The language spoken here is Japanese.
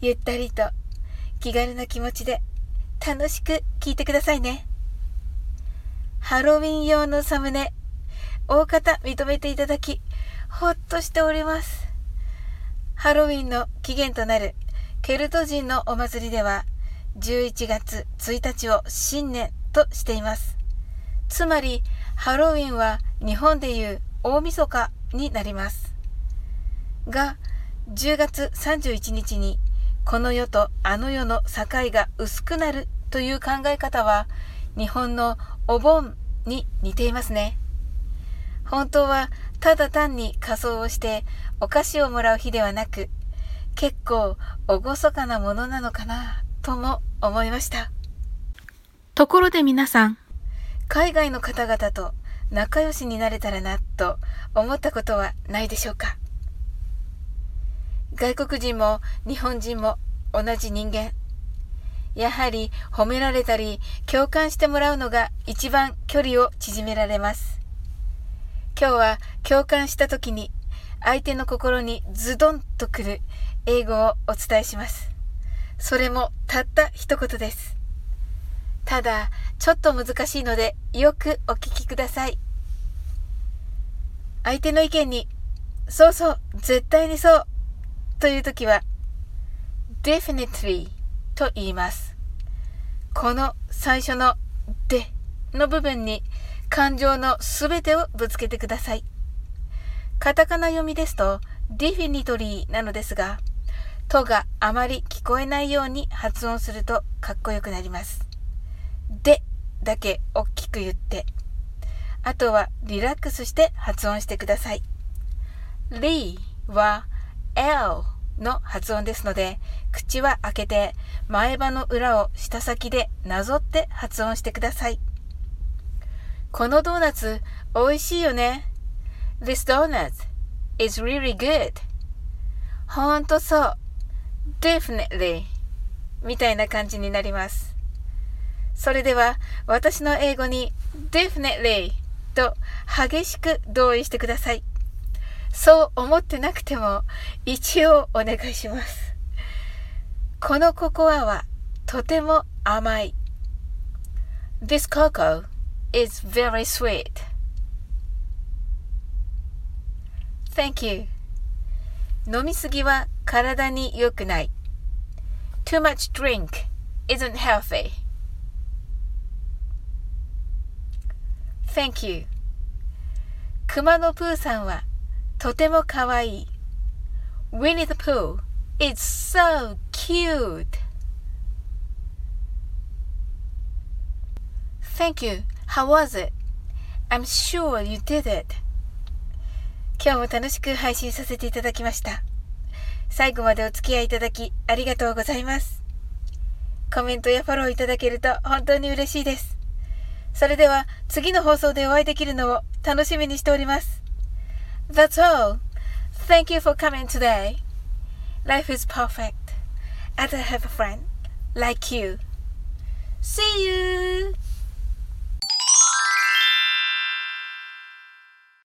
ゆったりと気軽な気持ちで楽しく聞いてくださいね。ハロウィン用のサムネ、大方認めていただき、ほっとしております。ハロウィンの起源となるケルト人のお祭りでは、11月1日を新年としています。つまり、ハロウィンは日本でいう大晦日になります。が10月31日にこの世とあの世の境が薄くなるという考え方は日本のお盆に似ていますね。本当はただ単に仮装をしてお菓子をもらう日ではなく結構厳かなものなのかなとも思いました。ところで皆さん、海外の方々と仲良しになれたらなと思ったことはないでしょうか？外国人も日本人も同じ人間。やはり褒められたり共感してもらうのが一番距離を縮められます。今日は共感した時に相手の心にズドンとくる英語をお伝えします。それもたった一言です。ただ、ちょっと難しいのでよくお聞きください。相手の意見に、そうそう、絶対にそうという時は definitely と言います。この最初のでの部分に感情のすべてをぶつけてください。カタカナ読みですと definitely なのですが、とがあまり聞こえないように発音するとかっこよくなります。でだけ大きく言って、あとはリラックスして発音してください。りは L の発音ですので、口は開けて前歯の裏を舌先でなぞって発音してください。このドーナツ美味しいよね。This donut is really good. ほんとそう。Definitely. みたいな感じになります。それでは私の英語に Definitely と激しく同意してください。そう思ってなくても一応お願いします。このココアはとても甘い。This cocoa is very sweet. Thank you. 飲みすぎは体に良くない。Too much drink isn't healthy. Thank you. 熊野プーさんはとてもかわいい。Winnie the Pooh is so cute. Thank you. How was it? I'm sure you did it. 今日も楽しく配信させていただきました。最後までお付き合いいただきありがとうございます。コメントやフォローいただけると本当に嬉しいです。それでは次の放送でお会いできるのを楽しみにしております。That's all. Thank you for coming today. Life is perfect. And I have a friend like you. See you!